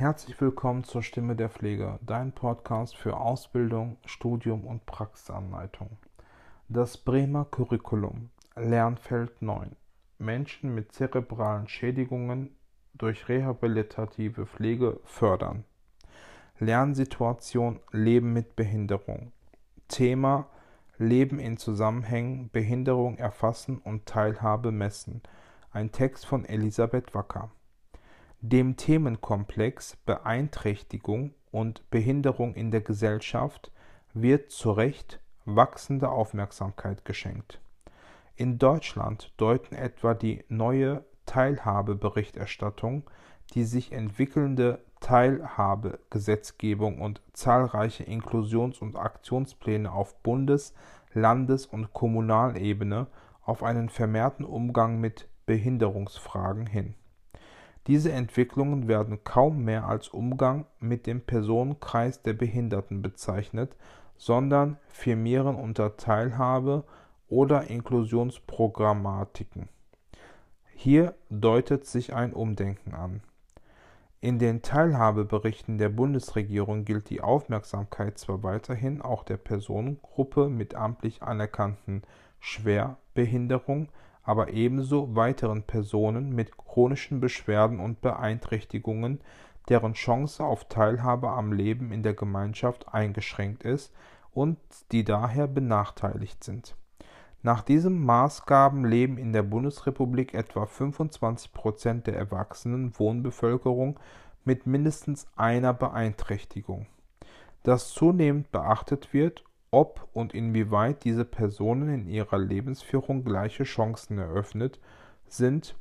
Herzlich willkommen zur Stimme der Pflege, dein Podcast für Ausbildung, Studium und Praxisanleitung. Das Bremer Curriculum, Lernfeld 9. Menschen mit zerebralen Schädigungen durch rehabilitative Pflege fördern. Lernsituation Leben mit Behinderung. Thema Leben in Zusammenhängen, Behinderung erfassen und Teilhabe messen. Ein Text von Elisabeth Wacker. Dem Themenkomplex Beeinträchtigung und Behinderung in der Gesellschaft wird zu Recht wachsende Aufmerksamkeit geschenkt. In Deutschland deuten etwa die neue Teilhabeberichterstattung, die sich entwickelnde Teilhabegesetzgebung und zahlreiche Inklusions- und Aktionspläne auf Bundes-, Landes- und Kommunalebene auf einen vermehrten Umgang mit Behinderungsfragen hin. Diese Entwicklungen werden kaum mehr als Umgang mit dem Personenkreis der Behinderten bezeichnet, sondern firmieren unter Teilhabe oder Inklusionsprogrammatiken. Hier deutet sich ein Umdenken an. In den Teilhabeberichten der Bundesregierung gilt die Aufmerksamkeit zwar weiterhin auch der Personengruppe mit amtlich anerkannten Schwerbehinderung, aber ebenso weiteren Personen mit chronischen Beschwerden und Beeinträchtigungen, deren Chance auf Teilhabe am Leben in der Gemeinschaft eingeschränkt ist und die daher benachteiligt sind. Nach diesen Maßgaben leben in der Bundesrepublik etwa 25 Prozent der erwachsenen Wohnbevölkerung mit mindestens einer Beeinträchtigung. Dass zunehmend beachtet wird ob und inwieweit diese Personen in ihrer Lebensführung gleiche Chancen eröffnet sind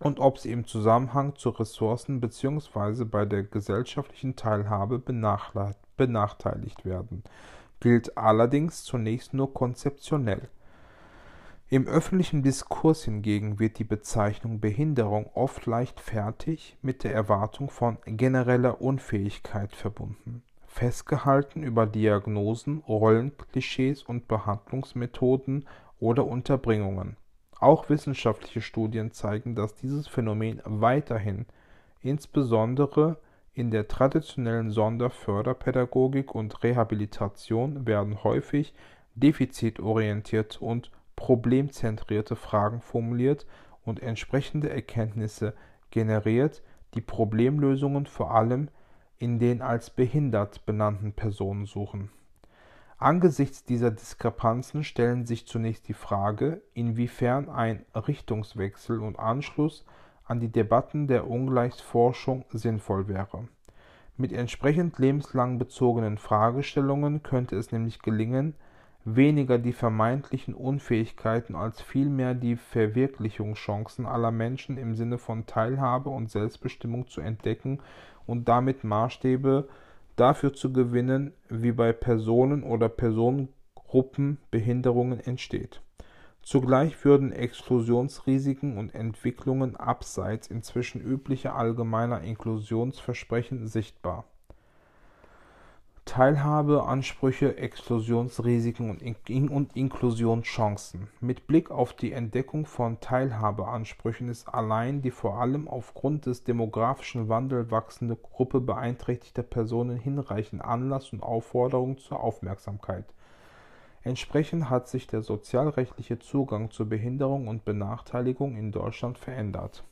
und ob sie im Zusammenhang zu Ressourcen bzw. bei der gesellschaftlichen Teilhabe benachteiligt werden, gilt allerdings zunächst nur konzeptionell. Im öffentlichen Diskurs hingegen wird die Bezeichnung Behinderung oft leichtfertig mit der Erwartung von genereller Unfähigkeit verbunden festgehalten über Diagnosen, Rollenklischees und Behandlungsmethoden oder Unterbringungen. Auch wissenschaftliche Studien zeigen, dass dieses Phänomen weiterhin insbesondere in der traditionellen Sonderförderpädagogik und Rehabilitation werden häufig defizitorientierte und problemzentrierte Fragen formuliert und entsprechende Erkenntnisse generiert, die Problemlösungen vor allem in den als behindert benannten Personen suchen. Angesichts dieser Diskrepanzen stellen sich zunächst die Frage, inwiefern ein Richtungswechsel und Anschluss an die Debatten der Ungleichsforschung sinnvoll wäre. Mit entsprechend lebenslang bezogenen Fragestellungen könnte es nämlich gelingen, weniger die vermeintlichen Unfähigkeiten als vielmehr die Verwirklichungschancen aller Menschen im Sinne von Teilhabe und Selbstbestimmung zu entdecken und damit Maßstäbe dafür zu gewinnen, wie bei Personen oder Personengruppen Behinderungen entsteht. Zugleich würden Exklusionsrisiken und Entwicklungen abseits inzwischen üblicher allgemeiner Inklusionsversprechen sichtbar Teilhabeansprüche, Exklusionsrisiken und, In und Inklusionschancen. Mit Blick auf die Entdeckung von Teilhabeansprüchen ist allein die vor allem aufgrund des demografischen Wandels wachsende Gruppe beeinträchtigter Personen hinreichend Anlass und Aufforderung zur Aufmerksamkeit. Entsprechend hat sich der sozialrechtliche Zugang zur Behinderung und Benachteiligung in Deutschland verändert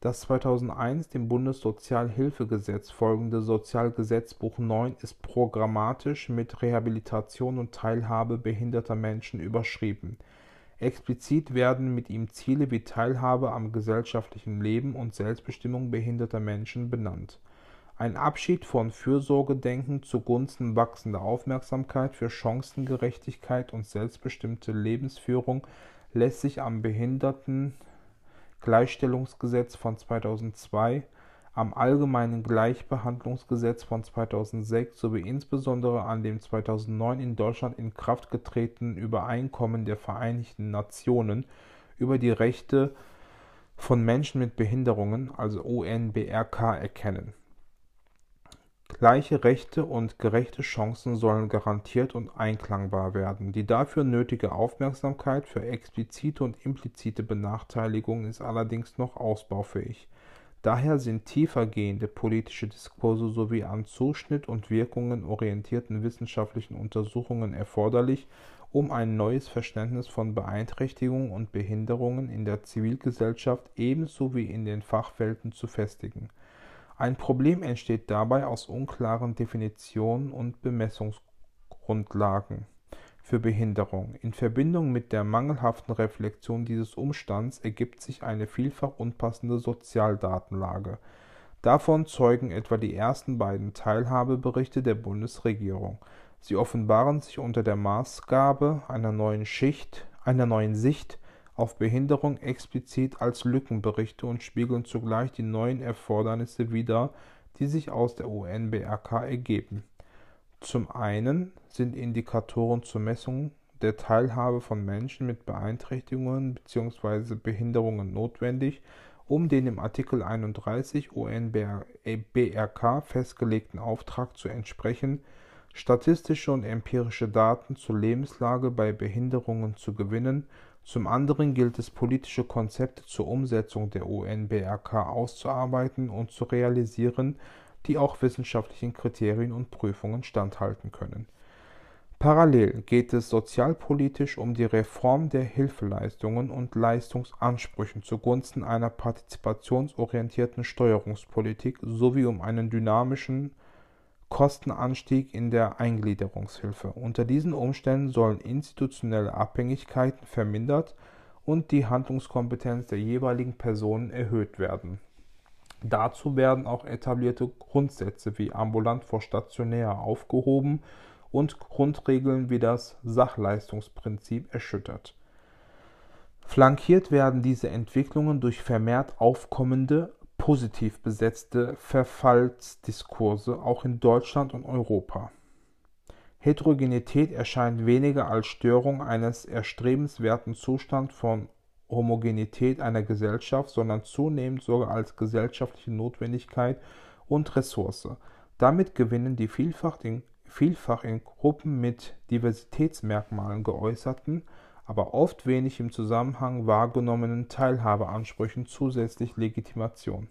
das 2001 dem Bundessozialhilfegesetz folgende Sozialgesetzbuch 9 ist programmatisch mit Rehabilitation und Teilhabe behinderter Menschen überschrieben. Explizit werden mit ihm Ziele wie Teilhabe am gesellschaftlichen Leben und Selbstbestimmung behinderter Menschen benannt. Ein Abschied von Fürsorgedenken zugunsten wachsender Aufmerksamkeit für Chancengerechtigkeit und selbstbestimmte Lebensführung lässt sich am Behinderten Gleichstellungsgesetz von 2002, am Allgemeinen Gleichbehandlungsgesetz von 2006 sowie insbesondere an dem 2009 in Deutschland in Kraft getretenen Übereinkommen der Vereinten Nationen über die Rechte von Menschen mit Behinderungen, also UNBRK, erkennen Gleiche Rechte und gerechte Chancen sollen garantiert und einklangbar werden. Die dafür nötige Aufmerksamkeit für explizite und implizite Benachteiligung ist allerdings noch ausbaufähig. Daher sind tiefergehende politische Diskurse sowie an Zuschnitt und Wirkungen orientierten wissenschaftlichen Untersuchungen erforderlich, um ein neues Verständnis von Beeinträchtigungen und Behinderungen in der Zivilgesellschaft ebenso wie in den Fachwelten zu festigen. Ein Problem entsteht dabei aus unklaren Definitionen und Bemessungsgrundlagen für Behinderung. In Verbindung mit der mangelhaften Reflexion dieses Umstands ergibt sich eine vielfach unpassende Sozialdatenlage. Davon zeugen etwa die ersten beiden Teilhabeberichte der Bundesregierung. Sie offenbaren sich unter der Maßgabe einer neuen Schicht, einer neuen Sicht auf Behinderung explizit als Lückenberichte und spiegeln zugleich die neuen Erfordernisse wider, die sich aus der UNBRK ergeben zum einen sind Indikatoren zur Messung der Teilhabe von Menschen mit Beeinträchtigungen bzw. Behinderungen notwendig, um den im Artikel 31 UNBRK festgelegten Auftrag zu entsprechen, statistische und empirische Daten zur Lebenslage bei Behinderungen zu gewinnen, zum anderen gilt es, politische Konzepte zur Umsetzung der UNBRK auszuarbeiten und zu realisieren die auch wissenschaftlichen Kriterien und Prüfungen standhalten können. Parallel geht es sozialpolitisch um die Reform der Hilfeleistungen und Leistungsansprüchen zugunsten einer partizipationsorientierten Steuerungspolitik sowie um einen dynamischen Kostenanstieg in der Eingliederungshilfe. Unter diesen Umständen sollen institutionelle Abhängigkeiten vermindert und die Handlungskompetenz der jeweiligen Personen erhöht werden Dazu werden auch etablierte Grundsätze wie ambulant vor stationär aufgehoben und Grundregeln wie das Sachleistungsprinzip erschüttert. Flankiert werden diese Entwicklungen durch vermehrt aufkommende, positiv besetzte Verfallsdiskurse auch in Deutschland und Europa. Heterogenität erscheint weniger als Störung eines erstrebenswerten Zustands von Homogenität einer Gesellschaft, sondern zunehmend sogar als gesellschaftliche Notwendigkeit und Ressource. Damit gewinnen die vielfach in, vielfach in Gruppen mit Diversitätsmerkmalen geäußerten, aber oft wenig im Zusammenhang wahrgenommenen Teilhabeansprüchen zusätzlich Legitimation.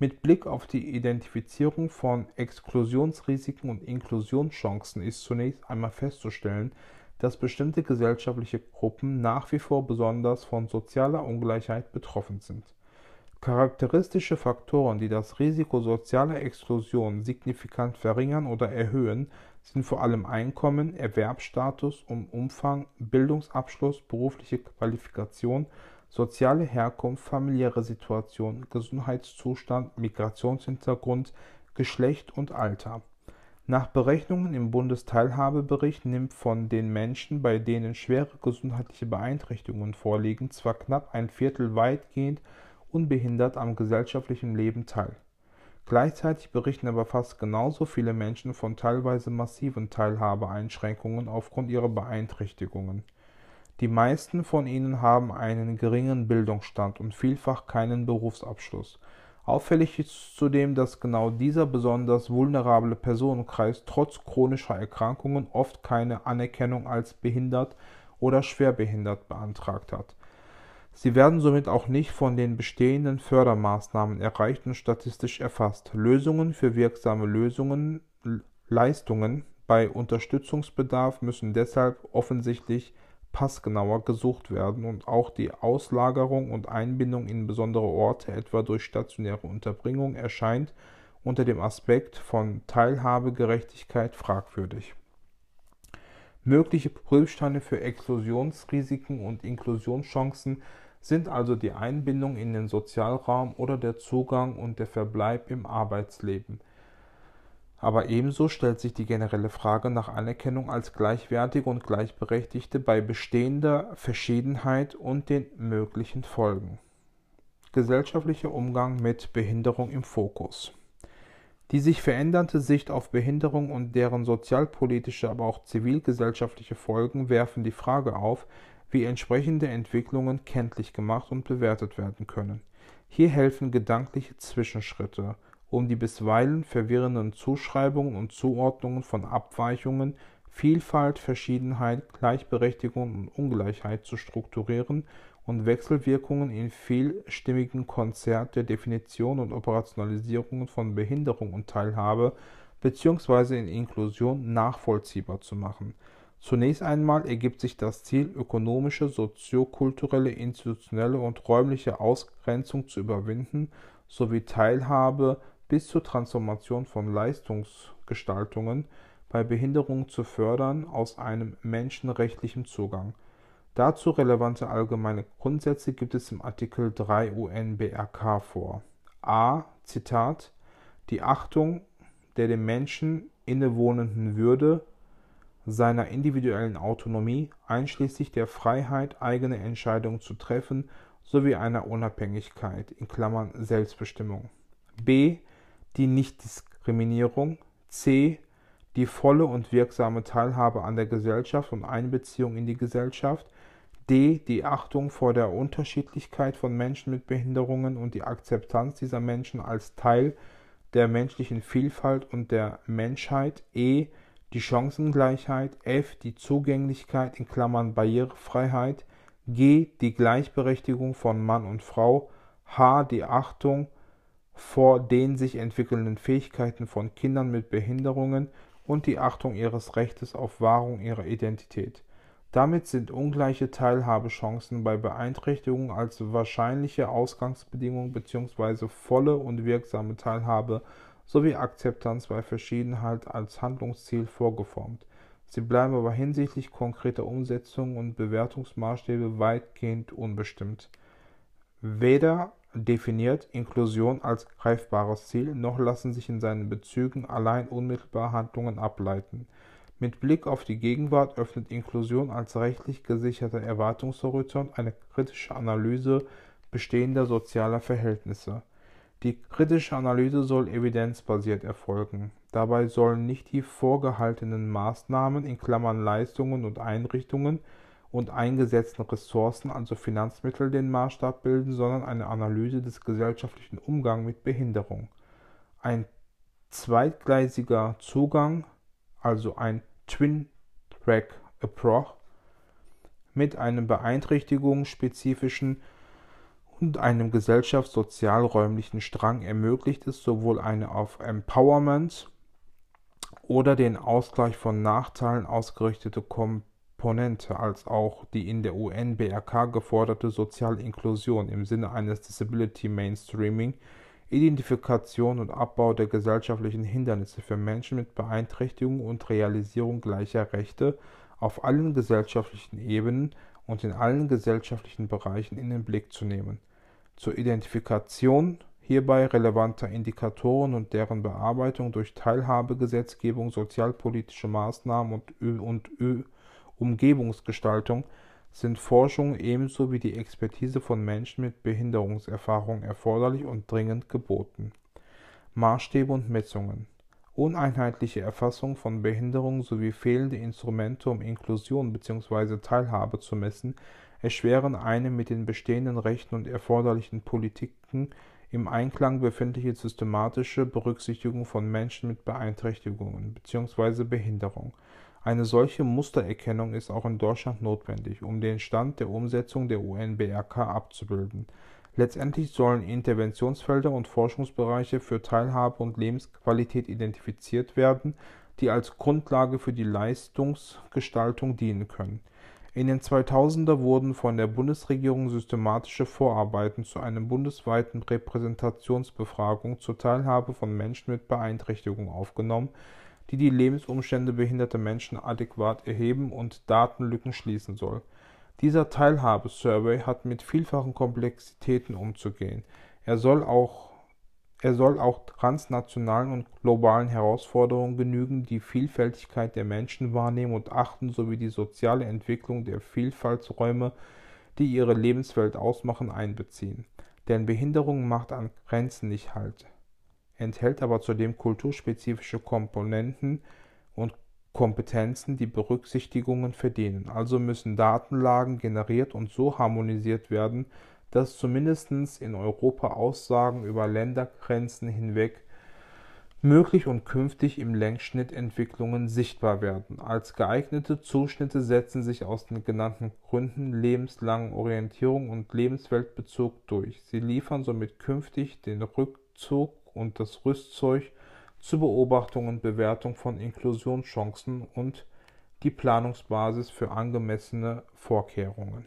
Mit Blick auf die Identifizierung von Exklusionsrisiken und Inklusionschancen ist zunächst einmal festzustellen, dass bestimmte gesellschaftliche Gruppen nach wie vor besonders von sozialer Ungleichheit betroffen sind. Charakteristische Faktoren, die das Risiko sozialer Exklusion signifikant verringern oder erhöhen, sind vor allem Einkommen, Erwerbsstatus und Umfang, Bildungsabschluss, berufliche Qualifikation, soziale Herkunft, familiäre Situation, Gesundheitszustand, Migrationshintergrund, Geschlecht und Alter. Nach Berechnungen im Bundesteilhabebericht nimmt von den Menschen, bei denen schwere gesundheitliche Beeinträchtigungen vorliegen, zwar knapp ein Viertel weitgehend unbehindert am gesellschaftlichen Leben teil. Gleichzeitig berichten aber fast genauso viele Menschen von teilweise massiven Teilhabeeinschränkungen aufgrund ihrer Beeinträchtigungen. Die meisten von ihnen haben einen geringen Bildungsstand und vielfach keinen Berufsabschluss Auffällig ist zudem, dass genau dieser besonders vulnerable Personenkreis trotz chronischer Erkrankungen oft keine Anerkennung als behindert oder schwerbehindert beantragt hat. Sie werden somit auch nicht von den bestehenden Fördermaßnahmen erreicht und statistisch erfasst. Lösungen für wirksame Lösungen, Leistungen bei Unterstützungsbedarf müssen deshalb offensichtlich passgenauer gesucht werden und auch die Auslagerung und Einbindung in besondere Orte, etwa durch stationäre Unterbringung, erscheint unter dem Aspekt von Teilhabegerechtigkeit fragwürdig. Mögliche Prüfsteine für Exklusionsrisiken und Inklusionschancen sind also die Einbindung in den Sozialraum oder der Zugang und der Verbleib im Arbeitsleben – aber ebenso stellt sich die generelle Frage nach Anerkennung als Gleichwertige und Gleichberechtigte bei bestehender Verschiedenheit und den möglichen Folgen. Gesellschaftlicher Umgang mit Behinderung im Fokus. Die sich verändernde Sicht auf Behinderung und deren sozialpolitische, aber auch zivilgesellschaftliche Folgen werfen die Frage auf, wie entsprechende Entwicklungen kenntlich gemacht und bewertet werden können. Hier helfen gedankliche Zwischenschritte, um die bisweilen verwirrenden Zuschreibungen und Zuordnungen von Abweichungen, Vielfalt, Verschiedenheit, Gleichberechtigung und Ungleichheit zu strukturieren und Wechselwirkungen in vielstimmigen Konzert der Definition und Operationalisierung von Behinderung und Teilhabe bzw. in Inklusion nachvollziehbar zu machen. Zunächst einmal ergibt sich das Ziel, ökonomische, soziokulturelle, institutionelle und räumliche Ausgrenzung zu überwinden sowie Teilhabe bis zur Transformation von Leistungsgestaltungen bei Behinderung zu fördern aus einem menschenrechtlichen Zugang. Dazu relevante allgemeine Grundsätze gibt es im Artikel 3 UNBRK vor. a. Zitat Die Achtung der dem Menschen innewohnenden Würde, seiner individuellen Autonomie, einschließlich der Freiheit, eigene Entscheidungen zu treffen, sowie einer Unabhängigkeit in Klammern (Selbstbestimmung). b. Die Nichtdiskriminierung. c. Die volle und wirksame Teilhabe an der Gesellschaft und Einbeziehung in die Gesellschaft. d. Die Achtung vor der Unterschiedlichkeit von Menschen mit Behinderungen und die Akzeptanz dieser Menschen als Teil der menschlichen Vielfalt und der Menschheit. e. Die Chancengleichheit. f. Die Zugänglichkeit in Klammern (Barrierefreiheit). g. Die Gleichberechtigung von Mann und Frau. h. Die Achtung vor den sich entwickelnden Fähigkeiten von Kindern mit Behinderungen und die Achtung ihres Rechtes auf Wahrung ihrer Identität. Damit sind ungleiche Teilhabechancen bei Beeinträchtigung als wahrscheinliche Ausgangsbedingung bzw. volle und wirksame Teilhabe sowie Akzeptanz bei Verschiedenheit als Handlungsziel vorgeformt. Sie bleiben aber hinsichtlich konkreter Umsetzung und Bewertungsmaßstäbe weitgehend unbestimmt. Weder definiert Inklusion als greifbares Ziel, noch lassen sich in seinen Bezügen allein unmittelbar Handlungen ableiten. Mit Blick auf die Gegenwart öffnet Inklusion als rechtlich gesicherter Erwartungshorizont eine kritische Analyse bestehender sozialer Verhältnisse. Die kritische Analyse soll evidenzbasiert erfolgen. Dabei sollen nicht die vorgehaltenen Maßnahmen in Klammern (Leistungen und Einrichtungen) und eingesetzten Ressourcen, also Finanzmittel, den Maßstab bilden, sondern eine Analyse des gesellschaftlichen Umgangs mit Behinderung. Ein zweigleisiger Zugang, also ein Twin-Track-Approach mit einem beeinträchtigungsspezifischen und einem gesellschafts-sozialräumlichen Strang ermöglicht es sowohl eine auf Empowerment oder den Ausgleich von Nachteilen ausgerichtete Komponente als auch die in der UN-BRK geforderte soziale Inklusion im Sinne eines Disability Mainstreaming, Identifikation und Abbau der gesellschaftlichen Hindernisse für Menschen mit Beeinträchtigung und Realisierung gleicher Rechte auf allen gesellschaftlichen Ebenen und in allen gesellschaftlichen Bereichen in den Blick zu nehmen. Zur Identifikation hierbei relevanter Indikatoren und deren Bearbeitung durch Teilhabegesetzgebung, sozialpolitische Maßnahmen und, und Umgebungsgestaltung sind Forschung ebenso wie die Expertise von Menschen mit Behinderungserfahrung erforderlich und dringend geboten. Maßstäbe und Messungen Uneinheitliche Erfassung von Behinderung sowie fehlende Instrumente, um Inklusion bzw. Teilhabe zu messen, erschweren eine mit den bestehenden Rechten und erforderlichen Politiken im Einklang befindliche systematische Berücksichtigung von Menschen mit Beeinträchtigungen bzw. Behinderung. Eine solche Mustererkennung ist auch in Deutschland notwendig, um den Stand der Umsetzung der UN-BRK abzubilden Letztendlich sollen Interventionsfelder und Forschungsbereiche für Teilhabe und Lebensqualität identifiziert werden, die als Grundlage für die Leistungsgestaltung dienen können. In den 2000er wurden von der Bundesregierung systematische Vorarbeiten zu einer bundesweiten Repräsentationsbefragung zur Teilhabe von Menschen mit Beeinträchtigung aufgenommen, die die Lebensumstände behinderter Menschen adäquat erheben und Datenlücken schließen soll dieser Teilhabe-Survey hat mit vielfachen Komplexitäten umzugehen. Er soll auch er soll auch transnationalen und globalen Herausforderungen genügen, die Vielfältigkeit der Menschen wahrnehmen und achten sowie die soziale Entwicklung der Vielfaltsräume, die ihre Lebenswelt ausmachen, einbeziehen. Denn Behinderung macht an Grenzen nicht Halt, enthält aber zudem kulturspezifische Komponenten und Kompetenzen, die Berücksichtigungen verdienen. Also müssen Datenlagen generiert und so harmonisiert werden, dass zumindest in Europa Aussagen über Ländergrenzen hinweg möglich und künftig im Längsschnitt Entwicklungen sichtbar werden. Als geeignete Zuschnitte setzen sich aus den genannten Gründen lebenslangen Orientierung und Lebensweltbezug durch. Sie liefern somit künftig den Rückzug und das Rüstzeug zur Beobachtung und Bewertung von Inklusionschancen und die Planungsbasis für angemessene Vorkehrungen.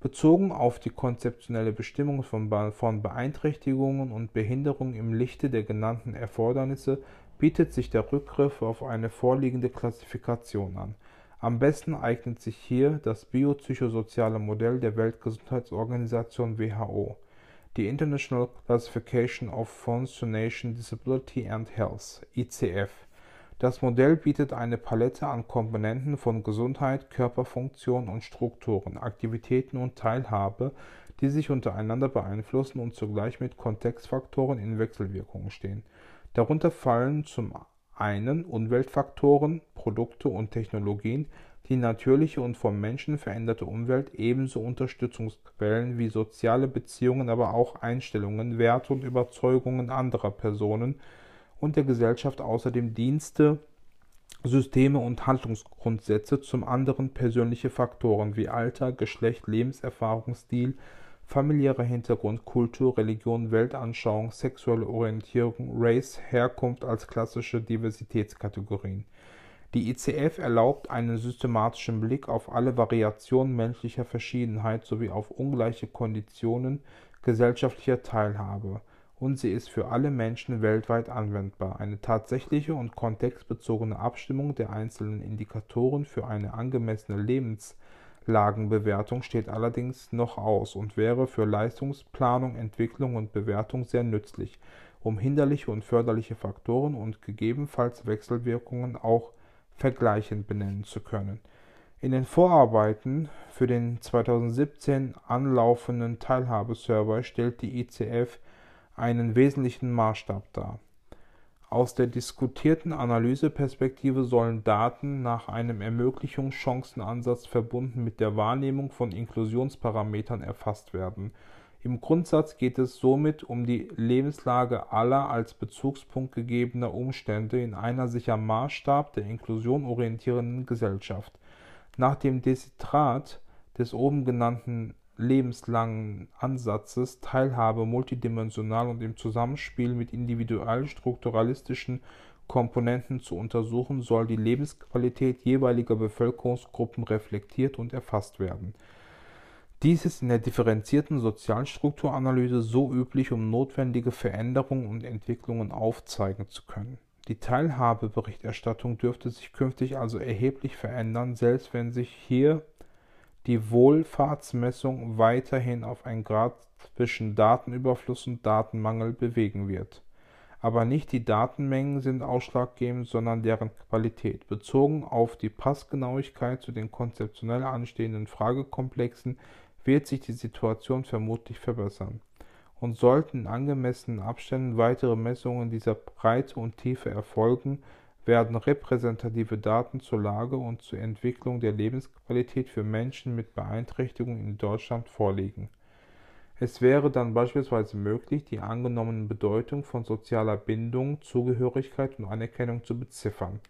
Bezogen auf die konzeptionelle Bestimmung von Beeinträchtigungen und Behinderungen im Lichte der genannten Erfordernisse bietet sich der Rückgriff auf eine vorliegende Klassifikation an. Am besten eignet sich hier das biopsychosoziale Modell der Weltgesundheitsorganisation WHO, die International Classification of Functionation Disability and Health (ICF das Modell bietet eine Palette an Komponenten von Gesundheit, Körperfunktion und Strukturen, Aktivitäten und Teilhabe, die sich untereinander beeinflussen und zugleich mit Kontextfaktoren in Wechselwirkung stehen. Darunter fallen zum einen Umweltfaktoren, Produkte und Technologien, die natürliche und vom Menschen veränderte Umwelt ebenso Unterstützungsquellen wie soziale Beziehungen, aber auch Einstellungen, Werte und Überzeugungen anderer Personen und der Gesellschaft außerdem Dienste, Systeme und Handlungsgrundsätze, zum anderen persönliche Faktoren wie Alter, Geschlecht, Lebenserfahrung, Stil, familiärer Hintergrund, Kultur, Religion, Weltanschauung, sexuelle Orientierung, Race, Herkunft als klassische Diversitätskategorien. Die ICF erlaubt einen systematischen Blick auf alle Variationen menschlicher Verschiedenheit sowie auf ungleiche Konditionen gesellschaftlicher Teilhabe und sie ist für alle Menschen weltweit anwendbar. Eine tatsächliche und kontextbezogene Abstimmung der einzelnen Indikatoren für eine angemessene Lebenslagenbewertung steht allerdings noch aus und wäre für Leistungsplanung, Entwicklung und Bewertung sehr nützlich, um hinderliche und förderliche Faktoren und gegebenenfalls Wechselwirkungen auch vergleichend benennen zu können. In den Vorarbeiten für den 2017 anlaufenden Teilhabesurvey stellt die ICF einen wesentlichen Maßstab dar. Aus der diskutierten Analyseperspektive sollen Daten nach einem Ermöglichungschancenansatz verbunden mit der Wahrnehmung von Inklusionsparametern erfasst werden. Im Grundsatz geht es somit um die Lebenslage aller als Bezugspunkt gegebener Umstände in einer sich am Maßstab der Inklusion orientierenden Gesellschaft. Nach dem Desiderat des oben genannten lebenslangen Ansatzes, Teilhabe multidimensional und im Zusammenspiel mit individuell-strukturalistischen Komponenten zu untersuchen, soll die Lebensqualität jeweiliger Bevölkerungsgruppen reflektiert und erfasst werden. Dies ist in der differenzierten Sozialstrukturanalyse so üblich, um notwendige Veränderungen und Entwicklungen aufzeigen zu können. Die Teilhabeberichterstattung dürfte sich künftig also erheblich verändern, selbst wenn sich hier die Wohlfahrtsmessung weiterhin auf ein Grad zwischen Datenüberfluss und Datenmangel bewegen wird. Aber nicht die Datenmengen sind ausschlaggebend, sondern deren Qualität. Bezogen auf die Passgenauigkeit zu den konzeptionell anstehenden Fragekomplexen wird sich die Situation vermutlich verbessern. Und sollten in angemessenen Abständen weitere Messungen dieser Breite und Tiefe erfolgen, werden repräsentative Daten zur Lage und zur Entwicklung der Lebensqualität für Menschen mit Beeinträchtigungen in Deutschland vorliegen. Es wäre dann beispielsweise möglich, die angenommene Bedeutung von sozialer Bindung, Zugehörigkeit und Anerkennung zu beziffern.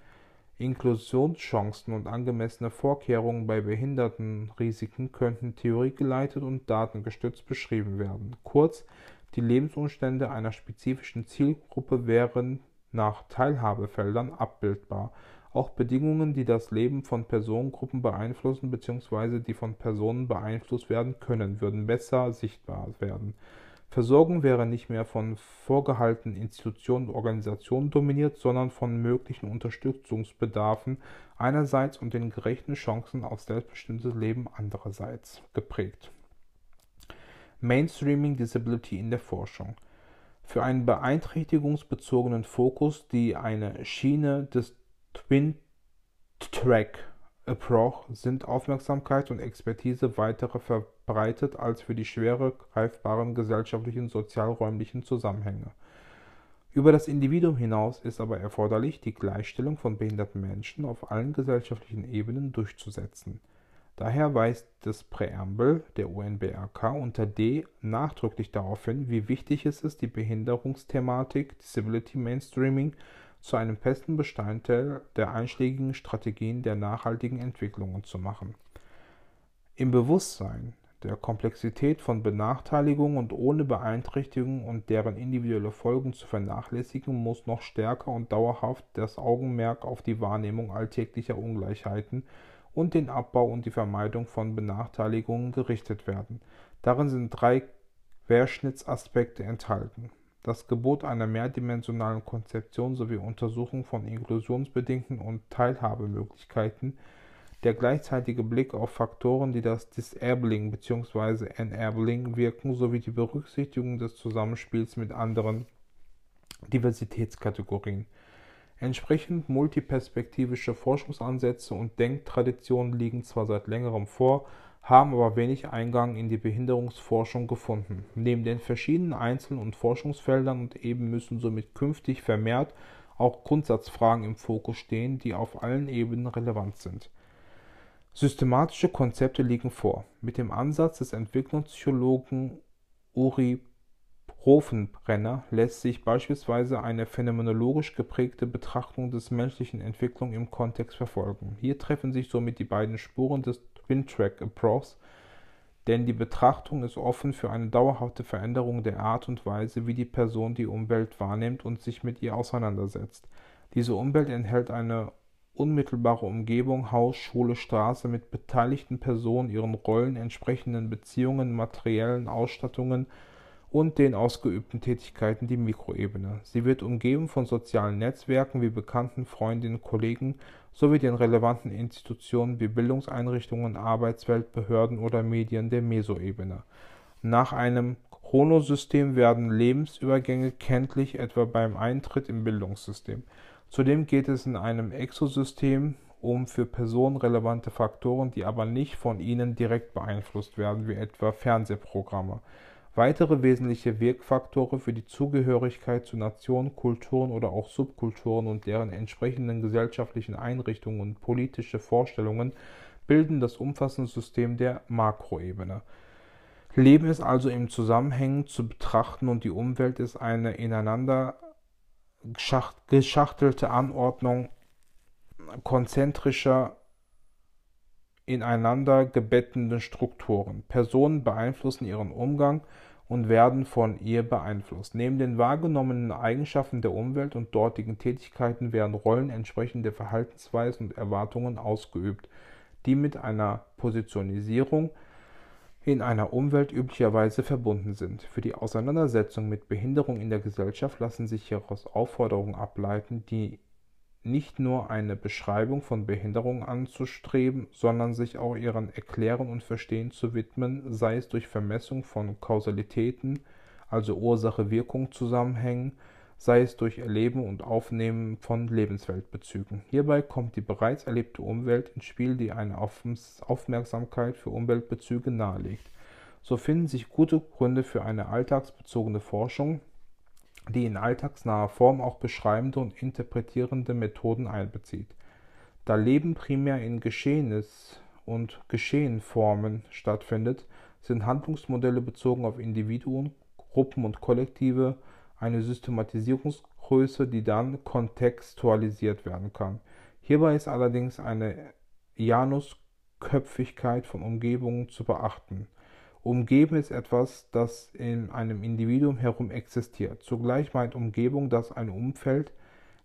Inklusionschancen und angemessene Vorkehrungen bei Behindertenrisiken könnten theoriegeleitet und datengestützt beschrieben werden. Kurz, die Lebensumstände einer spezifischen Zielgruppe wären nach Teilhabefeldern abbildbar. Auch Bedingungen, die das Leben von Personengruppen beeinflussen bzw. die von Personen beeinflusst werden können, würden besser sichtbar werden. Versorgung wäre nicht mehr von vorgehaltenen Institutionen und Organisationen dominiert, sondern von möglichen Unterstützungsbedarfen einerseits und den gerechten Chancen auf selbstbestimmtes Leben andererseits geprägt. Mainstreaming Disability in der Forschung für einen beeinträchtigungsbezogenen Fokus, die eine Schiene des Twin-Track Approach sind Aufmerksamkeit und Expertise weiter verbreitet als für die schwerer greifbaren gesellschaftlichen sozialräumlichen Zusammenhänge. Über das Individuum hinaus ist aber erforderlich, die Gleichstellung von behinderten Menschen auf allen gesellschaftlichen Ebenen durchzusetzen. Daher weist das Präambel der UNBRK unter D nachdrücklich darauf hin, wie wichtig es ist, die Behinderungsthematik Disability Mainstreaming zu einem festen Bestandteil der einschlägigen Strategien der nachhaltigen Entwicklungen zu machen. Im Bewusstsein der Komplexität von Benachteiligungen und ohne Beeinträchtigungen und deren individuelle Folgen zu vernachlässigen, muss noch stärker und dauerhaft das Augenmerk auf die Wahrnehmung alltäglicher Ungleichheiten und den Abbau und die Vermeidung von Benachteiligungen gerichtet werden. Darin sind drei Querschnittsaspekte enthalten. Das Gebot einer mehrdimensionalen Konzeption sowie Untersuchung von inklusionsbedingten und Teilhabemöglichkeiten der gleichzeitige Blick auf Faktoren, die das Disabling bzw. Enabling wirken, sowie die Berücksichtigung des Zusammenspiels mit anderen Diversitätskategorien. Entsprechend multiperspektivische Forschungsansätze und Denktraditionen liegen zwar seit längerem vor, haben aber wenig Eingang in die Behinderungsforschung gefunden. Neben den verschiedenen Einzel- und Forschungsfeldern und eben müssen somit künftig vermehrt auch Grundsatzfragen im Fokus stehen, die auf allen Ebenen relevant sind. Systematische Konzepte liegen vor. Mit dem Ansatz des Entwicklungspsychologen Uri Profenbrenner lässt sich beispielsweise eine phänomenologisch geprägte Betrachtung des menschlichen Entwicklung im Kontext verfolgen. Hier treffen sich somit die beiden Spuren des Twin-Track-Approachs, denn die Betrachtung ist offen für eine dauerhafte Veränderung der Art und Weise, wie die Person die Umwelt wahrnimmt und sich mit ihr auseinandersetzt. Diese Umwelt enthält eine unmittelbare Umgebung, Haus, Schule, Straße mit beteiligten Personen, ihren Rollen, entsprechenden Beziehungen, materiellen Ausstattungen und den ausgeübten Tätigkeiten die Mikroebene. Sie wird umgeben von sozialen Netzwerken wie Bekannten, Freundinnen, Kollegen sowie den relevanten Institutionen wie Bildungseinrichtungen, Arbeitswelt, Behörden oder Medien der Mesoebene. Nach einem Chronosystem werden Lebensübergänge kenntlich, etwa beim Eintritt im Bildungssystem. Zudem geht es in einem Exosystem um für Personen relevante Faktoren, die aber nicht von ihnen direkt beeinflusst werden, wie etwa Fernsehprogramme. Weitere wesentliche Wirkfaktoren für die Zugehörigkeit zu Nationen, Kulturen oder auch Subkulturen und deren entsprechenden gesellschaftlichen Einrichtungen und politische Vorstellungen bilden das umfassende System der Makroebene. Leben ist also im Zusammenhängen zu betrachten und die Umwelt ist eine ineinander geschachtelte Anordnung konzentrischer ineinander gebettenden Strukturen. Personen beeinflussen ihren Umgang und werden von ihr beeinflusst. Neben den wahrgenommenen Eigenschaften der Umwelt und dortigen Tätigkeiten werden Rollen entsprechende Verhaltensweisen und Erwartungen ausgeübt, die mit einer Positionierung in einer Umwelt üblicherweise verbunden sind. Für die Auseinandersetzung mit Behinderung in der Gesellschaft lassen sich hieraus Aufforderungen ableiten, die nicht nur eine Beschreibung von Behinderung anzustreben, sondern sich auch ihren Erklären und Verstehen zu widmen, sei es durch Vermessung von Kausalitäten, also Ursache-Wirkung-Zusammenhängen, sei es durch Erleben und Aufnehmen von Lebensweltbezügen. Hierbei kommt die bereits erlebte Umwelt ins Spiel, die eine Aufmerksamkeit für Umweltbezüge nahelegt. So finden sich gute Gründe für eine alltagsbezogene Forschung, die in alltagsnaher Form auch beschreibende und interpretierende Methoden einbezieht. Da Leben primär in Geschehnis und Geschehenformen stattfindet, sind Handlungsmodelle bezogen auf Individuen, Gruppen und Kollektive eine Systematisierungsgröße, die dann kontextualisiert werden kann. Hierbei ist allerdings eine Janusköpfigkeit von Umgebungen zu beachten. Umgeben ist etwas, das in einem Individuum herum existiert. Zugleich meint Umgebung, dass ein Umfeld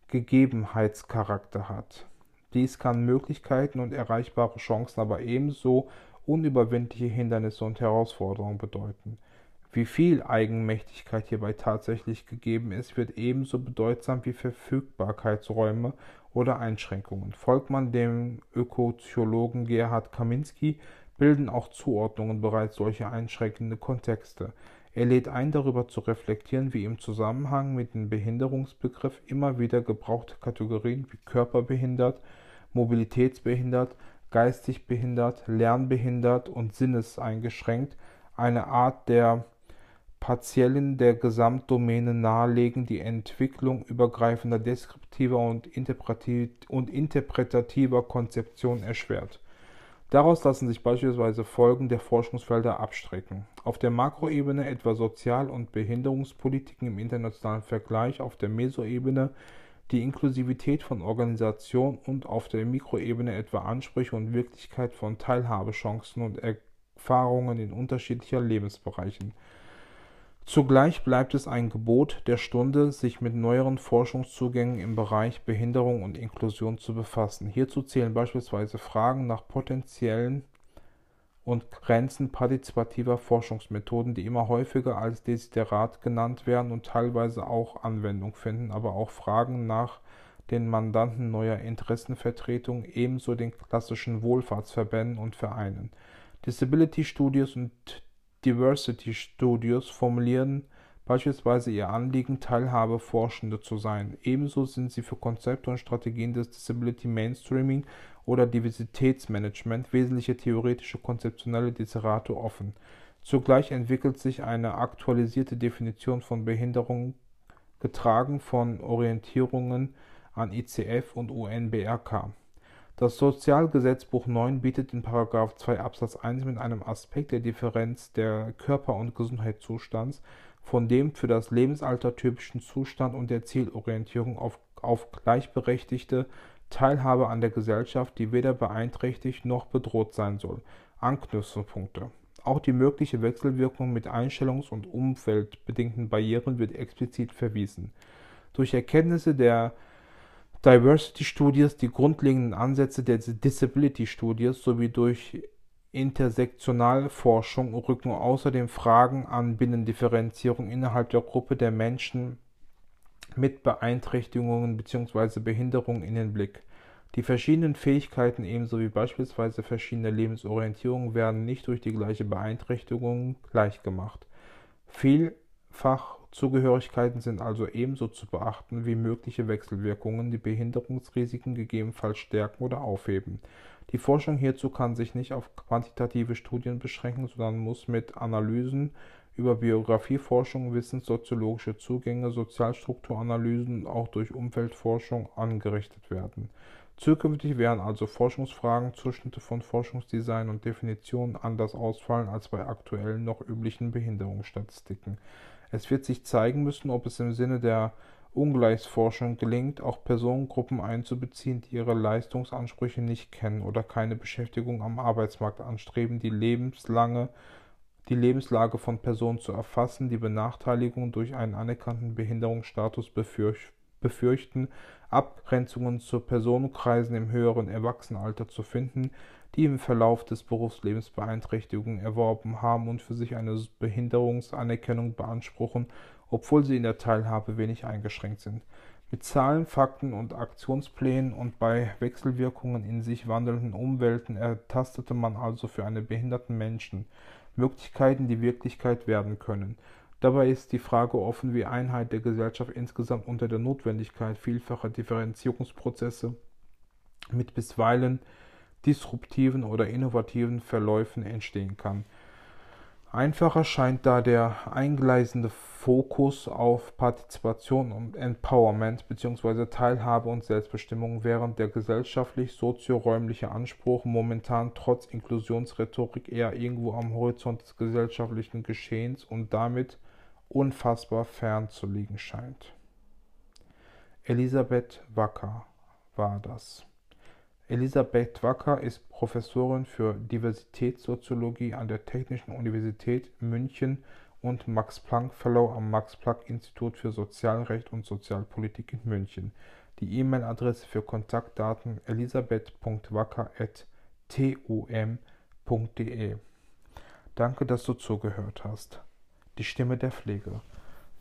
Gegebenheitscharakter hat. Dies kann Möglichkeiten und erreichbare Chancen, aber ebenso unüberwindliche Hindernisse und Herausforderungen bedeuten. Wie viel Eigenmächtigkeit hierbei tatsächlich gegeben ist, wird ebenso bedeutsam wie Verfügbarkeitsräume oder Einschränkungen. Folgt man dem Ökotheologen Gerhard Kaminski, bilden auch Zuordnungen bereits solche einschränkende Kontexte. Er lädt ein, darüber zu reflektieren, wie im Zusammenhang mit dem Behinderungsbegriff immer wieder gebrauchte Kategorien wie körperbehindert, mobilitätsbehindert, geistig behindert, lernbehindert und sinneseingeschränkt eine Art der partiellen der Gesamtdomäne nahelegen, die Entwicklung übergreifender deskriptiver und, und interpretativer Konzeption erschwert. Daraus lassen sich beispielsweise Folgen der Forschungsfelder abstrecken. Auf der Makroebene etwa Sozial- und Behinderungspolitiken im internationalen Vergleich, auf der Mesoebene die Inklusivität von Organisation und auf der Mikroebene etwa Ansprüche und Wirklichkeit von Teilhabechancen und Erfahrungen in unterschiedlichen Lebensbereichen. Zugleich bleibt es ein Gebot der Stunde, sich mit neueren Forschungszugängen im Bereich Behinderung und Inklusion zu befassen. Hierzu zählen beispielsweise Fragen nach potenziellen und Grenzen partizipativer Forschungsmethoden, die immer häufiger als Desiderat genannt werden und teilweise auch Anwendung finden, aber auch Fragen nach den Mandanten neuer Interessenvertretung, ebenso den klassischen Wohlfahrtsverbänden und Vereinen. Disability Studios und Diversity Studios formulieren beispielsweise ihr Anliegen, Teilhabeforschende zu sein. Ebenso sind sie für Konzepte und Strategien des Disability Mainstreaming oder Diversitätsmanagement, wesentliche theoretische konzeptionelle Desiderate offen. Zugleich entwickelt sich eine aktualisierte Definition von Behinderung, getragen von Orientierungen an ICF und UNBRK. Das Sozialgesetzbuch 9 bietet in § 2 Absatz 1 mit einem Aspekt der Differenz der Körper und Gesundheitszustands von dem für das Lebensalter typischen Zustand und der Zielorientierung auf, auf gleichberechtigte Teilhabe an der Gesellschaft, die weder beeinträchtigt noch bedroht sein soll. Anknüpfungspunkte. Auch die mögliche Wechselwirkung mit einstellungs- und umweltbedingten Barrieren wird explizit verwiesen. Durch Erkenntnisse der Diversity Studies die grundlegenden Ansätze der Disability Studies sowie durch Intersektionalforschung rücken außerdem Fragen an Binnendifferenzierung innerhalb der Gruppe der Menschen mit Beeinträchtigungen bzw. Behinderungen in den Blick. Die verschiedenen Fähigkeiten ebenso wie beispielsweise verschiedene Lebensorientierungen werden nicht durch die gleiche Beeinträchtigung gleichgemacht. Vielfach Zugehörigkeiten sind also ebenso zu beachten wie mögliche Wechselwirkungen, die Behinderungsrisiken gegebenenfalls stärken oder aufheben. Die Forschung hierzu kann sich nicht auf quantitative Studien beschränken, sondern muss mit Analysen über Biografieforschung, wissenssoziologische Zugänge, Sozialstrukturanalysen und auch durch Umweltforschung angerichtet werden. Zukünftig werden also Forschungsfragen, Zuschnitte von Forschungsdesign und Definitionen anders ausfallen als bei aktuellen noch üblichen Behinderungsstatistiken. Es wird sich zeigen müssen, ob es im Sinne der Ungleichsforschung gelingt, auch Personengruppen einzubeziehen, die ihre Leistungsansprüche nicht kennen oder keine Beschäftigung am Arbeitsmarkt anstreben, die lebenslange die Lebenslage von Personen zu erfassen, die Benachteiligung durch einen anerkannten Behinderungsstatus befürchten, Abgrenzungen zu Personenkreisen im höheren Erwachsenenalter zu finden, die im Verlauf des Berufslebens Beeinträchtigungen erworben haben und für sich eine Behinderungsanerkennung beanspruchen, obwohl sie in der Teilhabe wenig eingeschränkt sind. Mit Zahlen, Fakten und Aktionsplänen und bei Wechselwirkungen in sich wandelnden Umwelten ertastete man also für einen behinderten Menschen Möglichkeiten, die Wirklichkeit werden können. Dabei ist die Frage offen, wie Einheit der Gesellschaft insgesamt unter der Notwendigkeit vielfacher Differenzierungsprozesse mit bisweilen disruptiven oder innovativen Verläufen entstehen kann. Einfacher scheint da der eingleisende Fokus auf Partizipation und Empowerment bzw. Teilhabe und Selbstbestimmung, während der gesellschaftlich-sozioräumliche Anspruch momentan trotz Inklusionsrhetorik eher irgendwo am Horizont des gesellschaftlichen Geschehens und damit unfassbar fern zu liegen scheint. Elisabeth Wacker war das. Elisabeth Wacker ist Professorin für Diversitätssoziologie an der Technischen Universität München und Max-Planck-Fellow am Max-Planck-Institut für Sozialrecht und Sozialpolitik in München. Die E-Mail-Adresse für Kontaktdaten elisabeth.wacker.tum.de. Danke, dass du zugehört hast. Die Stimme der Pflege.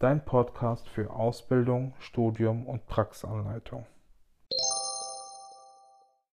Dein Podcast für Ausbildung, Studium und Praxisanleitung.